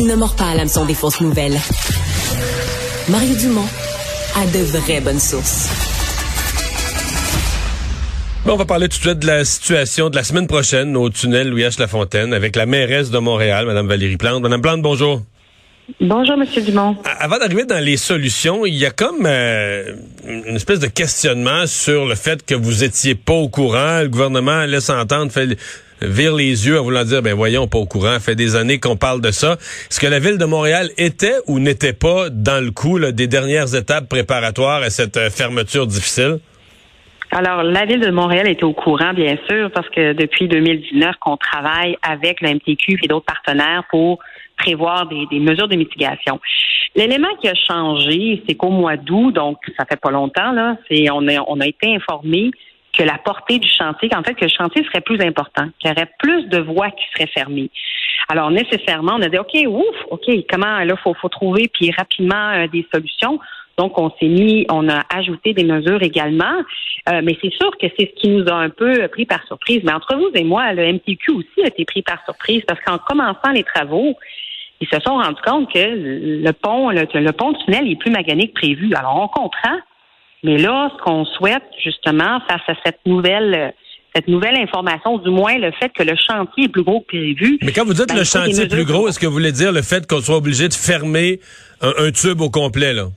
Il ne mord pas à l'hameçon des fausses nouvelles. Mario Dumont a de vraies bonnes sources. Bon, on va parler tout de suite de la situation de la semaine prochaine au tunnel Louis-H. Lafontaine avec la mairesse de Montréal, Mme Valérie Plante. Mme Plante, bonjour. Bonjour, Monsieur Dumont. Avant d'arriver dans les solutions, il y a comme euh, une espèce de questionnement sur le fait que vous étiez pas au courant. Le gouvernement laisse entendre, fait vire les yeux en voulant dire, ben voyons, pas au courant. fait des années qu'on parle de ça. Est-ce que la ville de Montréal était ou n'était pas dans le coup des dernières étapes préparatoires à cette euh, fermeture difficile? Alors, la ville de Montréal était au courant, bien sûr, parce que depuis 2019, qu'on travaille avec le MTQ et d'autres partenaires pour prévoir des, mesures de mitigation. L'élément qui a changé, c'est qu'au mois d'août, donc ça fait pas longtemps, là, c'est on a, on a été informé que la portée du chantier, qu'en fait, que le chantier serait plus important, qu'il y aurait plus de voies qui seraient fermées. Alors, nécessairement, on a dit, OK, ouf, OK, comment, là, faut, faut trouver, puis rapidement, euh, des solutions. Donc, on s'est mis, on a ajouté des mesures également. Euh, mais c'est sûr que c'est ce qui nous a un peu pris par surprise. Mais entre vous et moi, le MTQ aussi a été pris par surprise parce qu'en commençant les travaux, ils se sont rendus compte que le pont, le, le pont tunnel est plus magané que prévu. Alors, on comprend. Mais là, ce qu'on souhaite, justement, face à cette nouvelle cette nouvelle information, du moins le fait que le chantier est plus gros que prévu. Mais quand vous dites ben, le chantier est plus gros, est-ce que vous voulez dire le fait qu'on soit obligé de fermer un, tube au complet, là?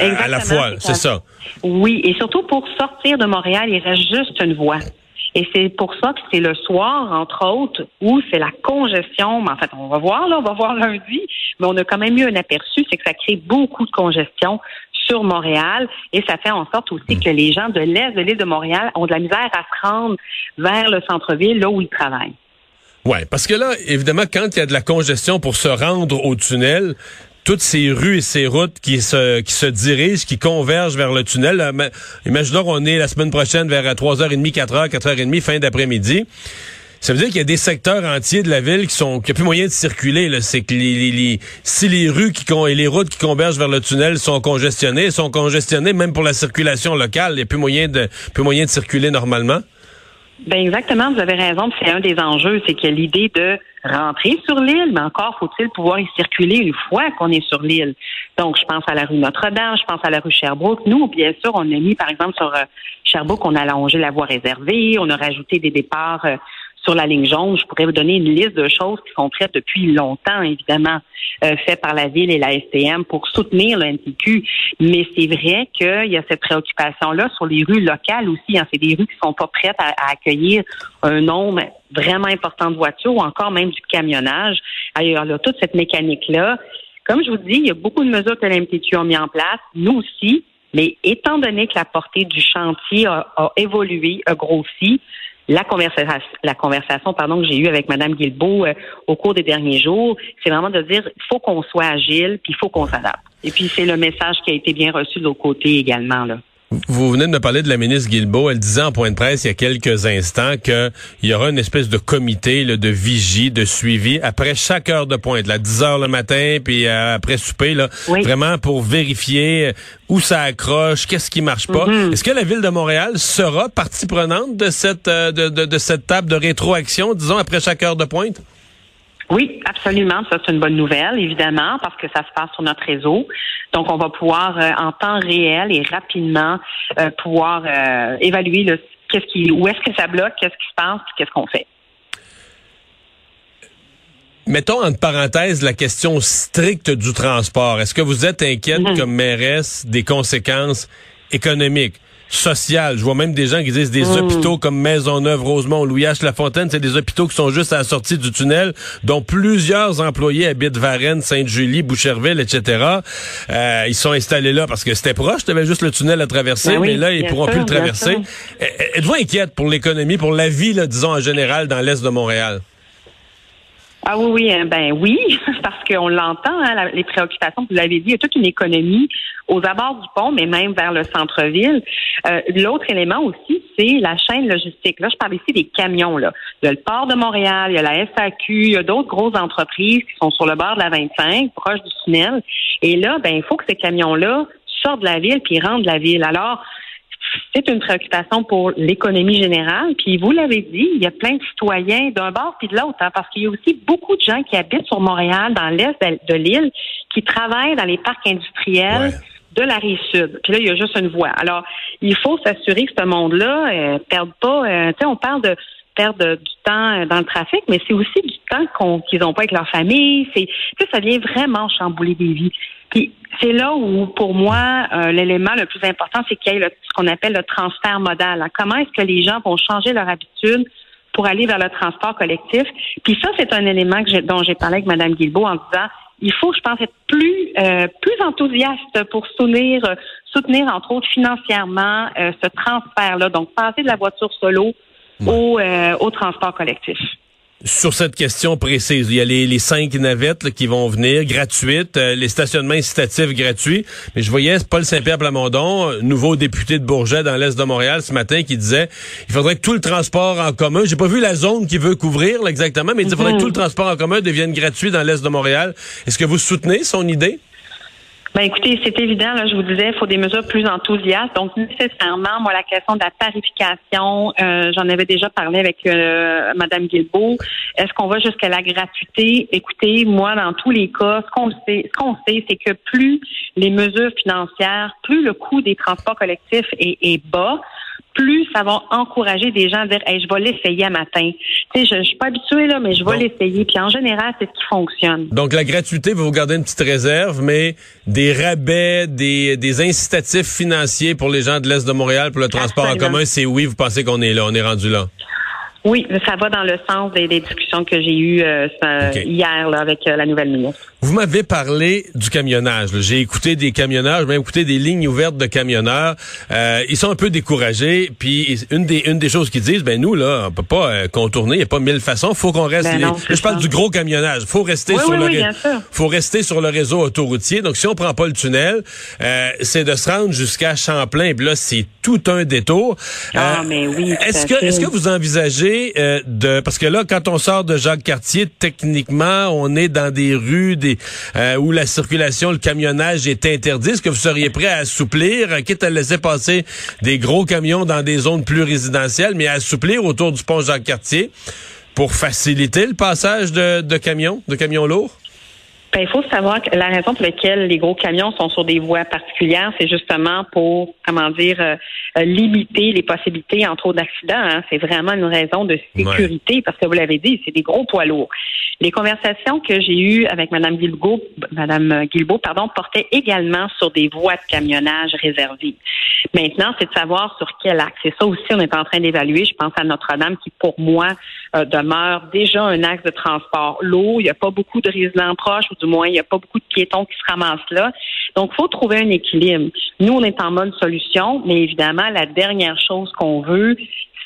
à la fois, c'est ça. Oui, et surtout pour sortir de Montréal, il reste juste une voie. Et c'est pour ça que c'est le soir, entre autres, où c'est la congestion. Mais en fait, on va voir, là, on va voir lundi, mais on a quand même eu un aperçu, c'est que ça crée beaucoup de congestion sur Montréal et ça fait en sorte aussi que les gens de l'est de l'île de Montréal ont de la misère à se rendre vers le centre-ville, là où ils travaillent. Oui, parce que là, évidemment, quand il y a de la congestion pour se rendre au tunnel, toutes ces rues et ces routes qui se, qui se dirigent, qui convergent vers le tunnel. Imaginons qu'on est la semaine prochaine vers 3h30, 4h, 4h30, fin d'après-midi. Ça veut dire qu'il y a des secteurs entiers de la ville qui sont qui a plus moyen de circuler. C'est que les, si les rues qui et les routes qui convergent vers le tunnel sont congestionnées, sont congestionnées même pour la circulation locale. Il n'y a plus moyen de plus moyen de circuler normalement. Ben exactement, vous avez raison. C'est un des enjeux, c'est a l'idée de rentrer sur l'île, mais encore faut-il pouvoir y circuler une fois qu'on est sur l'île. Donc, je pense à la rue Notre-Dame, je pense à la rue Sherbrooke. Nous, bien sûr, on a mis, par exemple, sur euh, Sherbrooke, on a allongé la voie réservée, on a rajouté des départs euh, sur la ligne jaune. Je pourrais vous donner une liste de choses qui sont faites depuis longtemps, évidemment, euh, faites par la ville et la STM pour soutenir le NTQ. Mais c'est vrai qu'il y a cette préoccupation-là sur les rues locales aussi. Hein. C'est des rues qui sont pas prêtes à, accueillir un nombre vraiment important de voitures ou encore même du camionnage. Ailleurs, là, toute cette mécanique-là. Comme je vous dis, il y a beaucoup de mesures que l'MTQ a mis en place. Nous aussi, mais étant donné que la portée du chantier a, a évolué, a grossi, la conversation, la pardon, que j'ai eue avec Mme Guilbeault euh, au cours des derniers jours, c'est vraiment de dire faut qu'on soit agile, puis il faut qu'on s'adapte. Et puis c'est le message qui a été bien reçu de l'autre côté également. Là. Vous venez de me parler de la ministre Guilbeault. Elle disait en point de presse il y a quelques instants qu'il y aura une espèce de comité de vigie, de suivi après chaque heure de pointe, là, 10 heures le matin, puis euh, après souper, là, vraiment pour vérifier où ça accroche, qu'est-ce qui marche pas. Mm-hmm. Est-ce que la ville de Montréal sera partie prenante de cette euh, de, de cette table de rétroaction, disons après chaque heure de pointe? Oui, absolument. Ça, c'est une bonne nouvelle, évidemment, parce que ça se passe sur notre réseau. Donc, on va pouvoir, euh, en temps réel et rapidement, euh, pouvoir euh, évaluer le, qu'est-ce qui, où est-ce que ça bloque, qu'est-ce qui se passe, puis qu'est-ce qu'on fait. Mettons entre parenthèses la question stricte du transport. Est-ce que vous êtes inquiète Mhm. comme mairesse des conséquences économiques? Sociales. Je vois même des gens qui disent des Mhm. hôpitaux comme Maisonneuve, Rosemont, Louis H. Lafontaine, c'est des hôpitaux qui sont juste à la sortie du tunnel, dont plusieurs employés habitent Varennes, Sainte-Julie, Boucherville, etc. Euh, ils sont installés là parce que c'était proche, tu avais juste le tunnel à traverser, Ben oui, mais là, ils pourront sûr, plus le traverser. sûr. Eh, Êtes-vous inquiète pour l'économie, pour la vie, là, disons, en général, dans l'Est de Montréal? Ah oui, oui, hein, ben oui, parce qu'on l'entend, hein, les préoccupations, vous l'avez dit, il y a toute une économie aux abords du pont, mais même vers le centre-ville. Euh, L'autre élément aussi, c'est la chaîne logistique. Là, je parle ici des camions. Là. Il y a le port de Montréal, il y a la SAQ, il y a d'autres grosses entreprises qui sont sur le bord de la 25, proche du tunnel. Et là, ben il faut que ces camions-là sortent de la ville puis rentrent de la ville. Alors, c'est une préoccupation pour l'économie générale. Puis vous l'avez dit, il y a plein de citoyens d'un bord puis de l'autre, hein, parce qu'il y a aussi beaucoup de gens qui habitent sur Montréal, dans l'est de, l'île, qui travaillent dans les parcs industriels. Ouais. De la rive sud. Puis là, il y a juste une voie. Alors, il faut s'assurer que ce monde-là euh, perde pas. euh, tu sais, on parle de perdre du temps euh, dans le trafic, mais c'est aussi du temps qu'ils n'ont pas avec leur famille. C'est, ça vient vraiment chambouler des vies. Puis c'est là où, pour moi, euh, l'élément le plus important, c'est qu'il y ait le- ce qu'on appelle le transfert modal. Comment est-ce que les gens vont changer leur habitude pour aller vers le transport collectif? Puis ça, c'est un élément que dont j'ai parlé avec Mme Guilbeault en disant il faut, je pense, être plus euh, plus enthousiaste pour soutenir soutenir entre autres financièrement euh, ce transfert-là. Donc passer de la voiture solo au, euh, au transport collectif. Sur cette question précise, il y a les, les cinq navettes là, qui vont venir gratuites, euh, les stationnements incitatifs gratuits. Mais je voyais Paul Saint-Pierre Plamondon, euh, nouveau député de Bourget dans l'est de Montréal ce matin, qui disait il faudrait que tout le transport en commun, j'ai pas vu la zone qu'il veut couvrir là, exactement, mais il faudrait que tout le transport en commun devienne gratuit dans l'est de Montréal. Est-ce que vous soutenez son idée? Ben écoutez, c'est évident, là, je vous disais, il faut des mesures plus enthousiastes. Donc, nécessairement, moi, la question de la tarification, euh, j'en avais déjà parlé avec euh, Mme Guilbeault. Est-ce qu'on va jusqu'à la gratuité? Écoutez, moi, dans tous les cas, ce qu'on sait, ce qu'on sait, c'est que plus les mesures financières, plus le coût des transports collectifs est, est bas, plus ça va encourager des gens à dire hey, je vais l'essayer à matin. Tu sais, je, je suis pas habituée là, mais je vais l'essayer. Puis en général, c'est ce qui fonctionne. Donc la gratuité va vous garder une petite réserve, mais des rabais, des, des incitatifs financiers pour les gens de l'Est de Montréal pour le transport en commun, c'est oui, vous pensez qu'on est là, on est rendu là. Oui, ça va dans le sens des, des discussions que j'ai eues euh, hier là, avec euh, la nouvelle ministre. Vous m'avez parlé du camionnage. J'ai écouté des camionneurs, j'ai même écouté des lignes ouvertes de camionneurs. Euh, ils sont un peu découragés. Puis une des une des choses qu'ils disent, ben nous là, on peut pas euh, contourner. Il y a pas mille façons. Faut qu'on reste. Ben les- non, Là, c'est je parle ça. du gros camionnage. Faut rester Oui, sur oui, le oui, ré- bien sûr. faut rester sur le réseau autoroutier. Donc si on prend pas le tunnel, euh, c'est de se rendre jusqu'à Champlain. Puis là, c'est tout un détour. Ah, mais oui, Est-ce que est-ce que vous envisagez euh, de parce que là, quand on sort de Jacques Cartier, techniquement, on est dans des rues euh, où la circulation, le camionnage est interdit. Est-ce que vous seriez prêt à assouplir, euh, quitte à laisser passer des gros camions dans des zones plus résidentielles, mais à assouplir autour du pont Jacques Cartier pour faciliter le passage de camions, de camions lourds? Ben, il faut savoir que la raison pour laquelle les gros camions sont sur des voies particulières, c'est justement pour, comment dire, euh, euh, limiter les possibilités, entre autres, d'accidents. hein. C'est vraiment une raison de sécurité, parce que vous l'avez dit, c'est des gros poids lourds. Les conversations que j'ai eues avec Mme Guilbeault, Mme Guilbeault, pardon, portaient également sur des voies de camionnage réservées. Maintenant, c'est de savoir sur quel axe. Et ça aussi, on est en train d'évaluer. Je pense à Notre-Dame, qui pour moi euh, demeure déjà un axe de transport lourd. Il n'y a pas beaucoup de résidents proches, ou du moins, il n'y a pas beaucoup de piétons qui se ramassent là. Donc, il faut trouver un équilibre. Nous, on est en mode solution, mais évidemment, la dernière chose qu'on veut,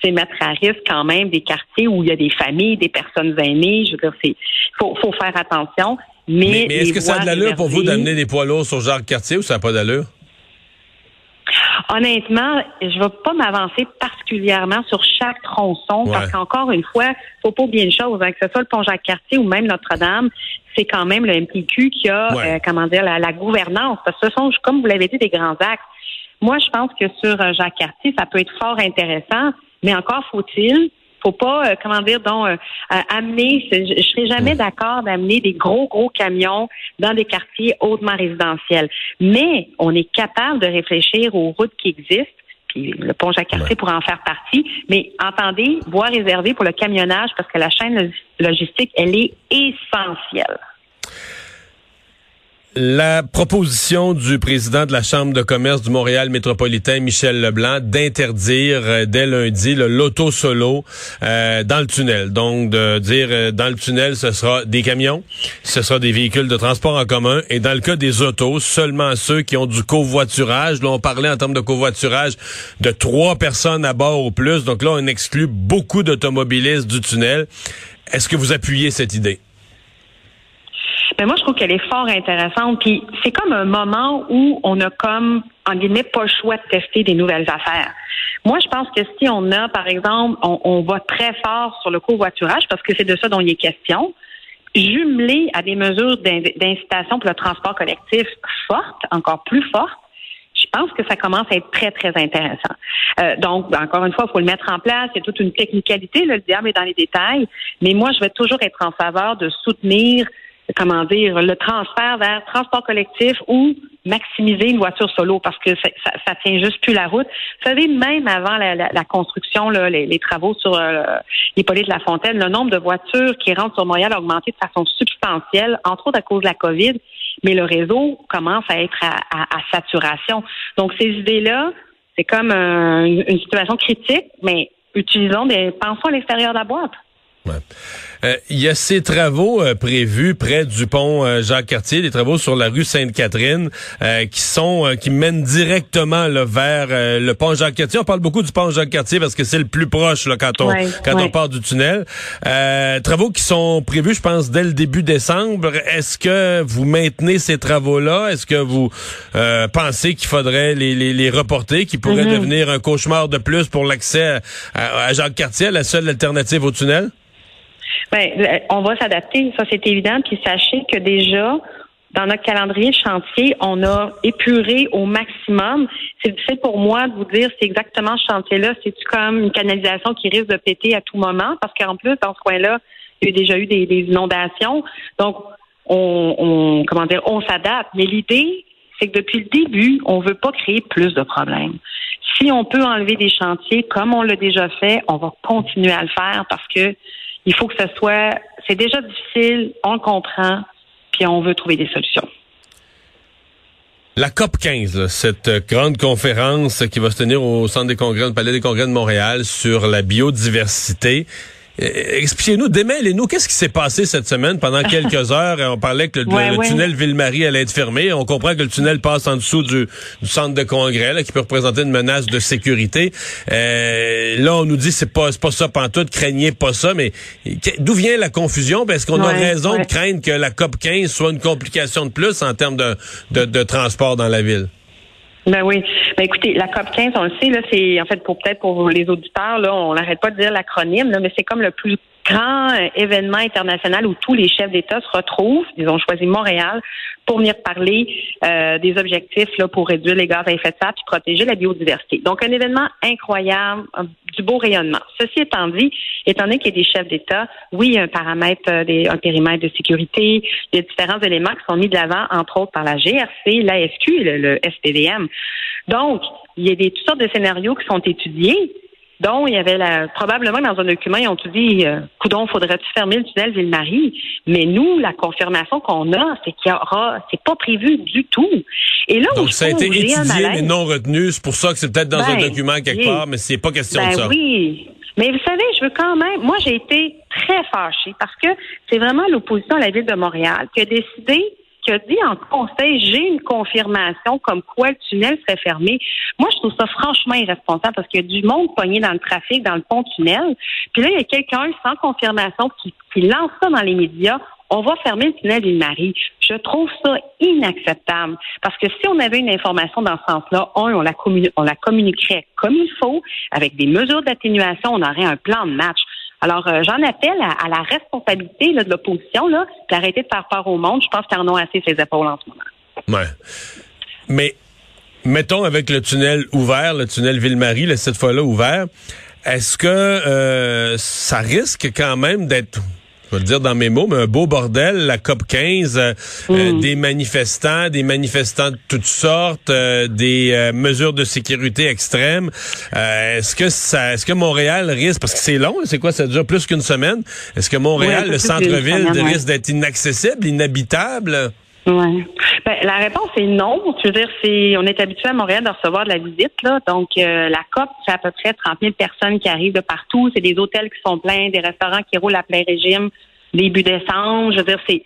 c'est mettre à risque quand même des quartiers où il y a des familles, des personnes aînées. Je veux dire, c'est faut, faut faire attention. Mais, Mais, mais est-ce que ça a de l'allure pour vous d'amener des poids lourds sur Jacques Cartier ou ça n'a pas d'allure? Honnêtement, je ne vais pas m'avancer particulièrement sur chaque tronçon Ouais. parce qu'encore une fois, faut pas oublier une chose, hein, que ce soit le pont Jacques-Cartier ou même Notre-Dame, c'est quand même le MPQ qui a, Ouais. euh, comment dire, la, la gouvernance. Parce que ce sont, comme vous l'avez dit, des grands axes. Moi, je pense que sur euh, Jacques-Cartier, ça peut être fort intéressant, mais encore faut-il faut pas, euh, comment dire, donc euh, euh, amener, je, je serais jamais d'accord d'amener des gros, gros camions dans des quartiers hautement résidentiels. Mais on est capable de réfléchir aux routes qui existent, Puis le pont Jacques-Cartier pourrait en faire partie. Mais entendez, voie réservée pour le camionnage parce que la chaîne logistique, elle est essentielle. La proposition du président de la Chambre de commerce du Montréal métropolitain, Michel Leblanc, d'interdire euh, dès lundi l'auto solo euh, dans le tunnel. Donc, de dire euh, dans le tunnel, ce sera des camions, ce sera des véhicules de transport en commun. Et dans le cas des autos, seulement ceux qui ont du covoiturage. Là, on parlait en termes de covoiturage de trois personnes à bord ou plus. Donc là, on exclut beaucoup d'automobilistes du tunnel. Est-ce que vous appuyez cette idée? Mais moi, je trouve qu'elle est fort intéressante. Puis c'est comme un moment où on a comme, en guillemets, pas le choix de tester des nouvelles affaires. Moi, je pense que si on a, par exemple, on, on va très fort sur le covoiturage, parce que c'est de ça dont il est question, jumelé à des mesures d'incitation pour le transport collectif fortes, encore plus fortes, je pense que ça commence à être très, très intéressant. Euh, donc, encore une fois, il faut le mettre en place. Il y a toute une technicalité. le diable est dans les détails. Mais moi, je vais toujours être en faveur de soutenir comment dire, le transfert vers transport collectif ou maximiser une voiture solo parce que ça, ça, tient juste plus la route. Vous savez, même avant la, la, construction, là, les, travaux sur euh, de la Fontaine, le nombre de voitures qui rentrent sur Montréal a augmenté de façon substantielle, entre autres à cause de la COVID, mais le réseau commence à être à, à, saturation. Donc, ces idées-là, c'est comme une situation critique, mais utilisons des pensons à l'extérieur de la boîte. Euh, il y a ces travaux euh, prévus près du pont euh, Jacques-Cartier, des travaux sur la rue Sainte-Catherine, qui sont qui mènent directement vers le pont Jacques-Cartier. On parle beaucoup du pont Jacques-Cartier parce que c'est le plus proche là, quand on quand on part du tunnel. travaux qui sont prévus, je pense, dès le début décembre. Est-ce que vous maintenez ces travaux-là? Est-ce que vous pensez qu'il faudrait les, les, les, reporter, qui pourraient mm-hmm. devenir un cauchemar de plus pour l'accès à, à Jacques-Cartier, la seule alternative au tunnel? Ben, on va s'adapter, ça c'est évident. Puis sachez que déjà, dans notre calendrier chantier, on a épuré au maximum. C'est difficile pour moi de vous dire si exactement ce chantier-là, c'est-tu comme une canalisation qui risque de péter à tout moment, parce qu'en plus, dans ce coin-là, il y a déjà eu des, inondations. Donc, on, on comment dire, on s'adapte. Mais l'idée, c'est que depuis le début, on veut pas créer plus de problèmes. Si on peut enlever des chantiers, comme on l'a déjà fait, on va continuer à le faire parce que il faut que ce soit, c'est déjà difficile, on comprend, puis on veut trouver des solutions. La COP 15, cette grande conférence qui va se tenir au Centre des congrès, au Palais des congrès de Montréal sur la biodiversité. Euh, expliquez-nous, démêlez-nous, qu'est-ce qui s'est passé cette semaine pendant quelques heures? On parlait que le, tunnel Ville-Marie allait être fermé. On comprend que le tunnel passe en dessous du, centre de congrès, là, qui peut représenter une menace de sécurité. Euh, là, on nous dit c'est pas pas ça pantoute, craignez pas ça, mais d'où vient la confusion? Est-ce qu'on a raison de craindre que la COP 15 soit une complication de plus en termes de, de transport dans la ville? Ben oui. Ben écoutez, la COP 15, on le sait, là, c'est en fait pour peut-être pour les auditeurs, là, on n'arrête pas de dire l'acronyme, là, mais c'est comme le plus grand euh, événement international où tous les chefs d'État se retrouvent. Ils ont choisi Montréal pour venir parler euh, des objectifs là, pour réduire les gaz à effet de serre et protéger la biodiversité. Donc, un événement incroyable, du beau rayonnement. Ceci étant dit, étant donné qu'il y a des chefs d'État, oui, il y a un paramètre, euh, un périmètre de sécurité, il y a différents éléments qui sont mis de l'avant, entre autres par la GRC, l'ASQ et le, le. Donc, il y a des, toutes sortes de scénarios qui sont étudiés dont il y avait la, probablement dans un document, ils ont tout dit, euh, coudon, faudrait-tu fermer le tunnel Ville-Marie? Mais nous, la confirmation qu'on a, c'est qu'il y aura, c'est pas prévu du tout. Et là, Donc, ça a été étudié, mais non retenu. C'est pour ça que c'est peut-être dans un ben, document quelque part, mais c'est pas question de ben ça. Oui. Mais vous savez, je veux quand même, moi, j'ai été très fâchée parce que c'est vraiment l'opposition à la ville de Montréal qui a décidé qui a dit en conseil, j'ai une confirmation comme quoi le tunnel serait fermé. Moi, je trouve ça franchement irresponsable parce qu'il y a du monde pogné dans le trafic, dans le pont-tunnel. Puis là, il y a quelqu'un sans confirmation qui, lance ça dans les médias on va fermer le tunnel d'une marie Je trouve ça inacceptable parce que si on avait une information dans ce sens-là, on, la, on la communiquerait comme il faut, avec des mesures d'atténuation, on aurait un plan de match. Alors, euh, j'en appelle à, la responsabilité de l'opposition, d'arrêter de faire peur au monde. Je pense qu'ils en ont assez ses épaules en ce moment. Ouais. Mais mettons avec le tunnel ouvert, le tunnel Ville-Marie, cette fois-là ouvert, est-ce que euh, ça risque quand même d'être je vais le dire dans mes mots, mais un beau bordel, la COP 15, euh, euh, Mm. des manifestants, des manifestants de toutes sortes, euh, des euh, mesures de sécurité extrêmes. Euh, est-ce que ça, est-ce que Montréal risque, parce que c'est long, c'est quoi, ça dure plus qu'une semaine. Est-ce que Montréal, le centre-ville, ouais. risque d'être inaccessible, inhabitable? Ouais. Ben, la réponse est non. Je veux dire, c'est, on est habitué à Montréal de recevoir de la visite, là. Donc, euh, la COP, c'est à peu près 30 000 personnes qui arrivent de partout. C'est des hôtels qui sont pleins, des restaurants qui roulent à plein régime début décembre. Je veux dire, c'est,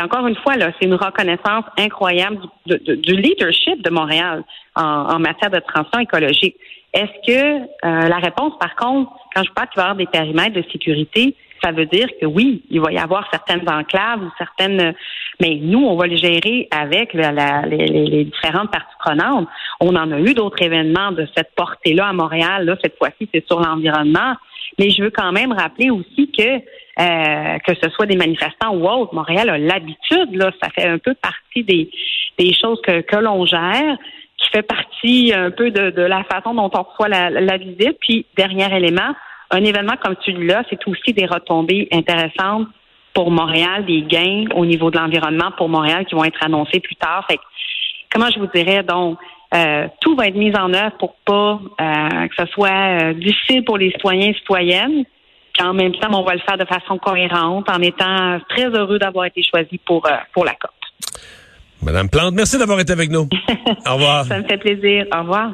encore une fois, là, c'est une reconnaissance incroyable du, du leadership de Montréal en, en matière de transition écologique. Est-ce que euh, la réponse, par contre, quand je parle qu'il va y avoir des périmètres de sécurité, ça veut dire que oui, il va y avoir certaines enclaves ou certaines, mais nous, on va les gérer avec les, différentes parties prenantes. On en a eu d'autres événements de cette portée-là à Montréal. Cette fois-ci, c'est sur l'environnement. Mais je veux quand même rappeler aussi que euh, que ce soit des manifestants ou autres, Montréal a l'habitude, là, ça fait un peu partie des, des choses que, que l'on gère, qui fait partie un peu de, de la façon dont on reçoit la, la visite. Puis, dernier élément, un événement comme celui-là, c'est aussi des retombées intéressantes pour Montréal, des gains au niveau de l'environnement pour Montréal qui vont être annoncés plus tard. Fait que, comment je vous dirais, donc, euh, tout va être mis en œuvre pour pas euh, que ce soit euh, difficile pour les citoyens et citoyennes. Puis en même temps, on va le faire de façon cohérente, en étant très heureux d'avoir été choisi pour, euh, pour la COP. Madame Plante, merci d'avoir été avec nous. Au revoir. Ça me fait plaisir. Au revoir.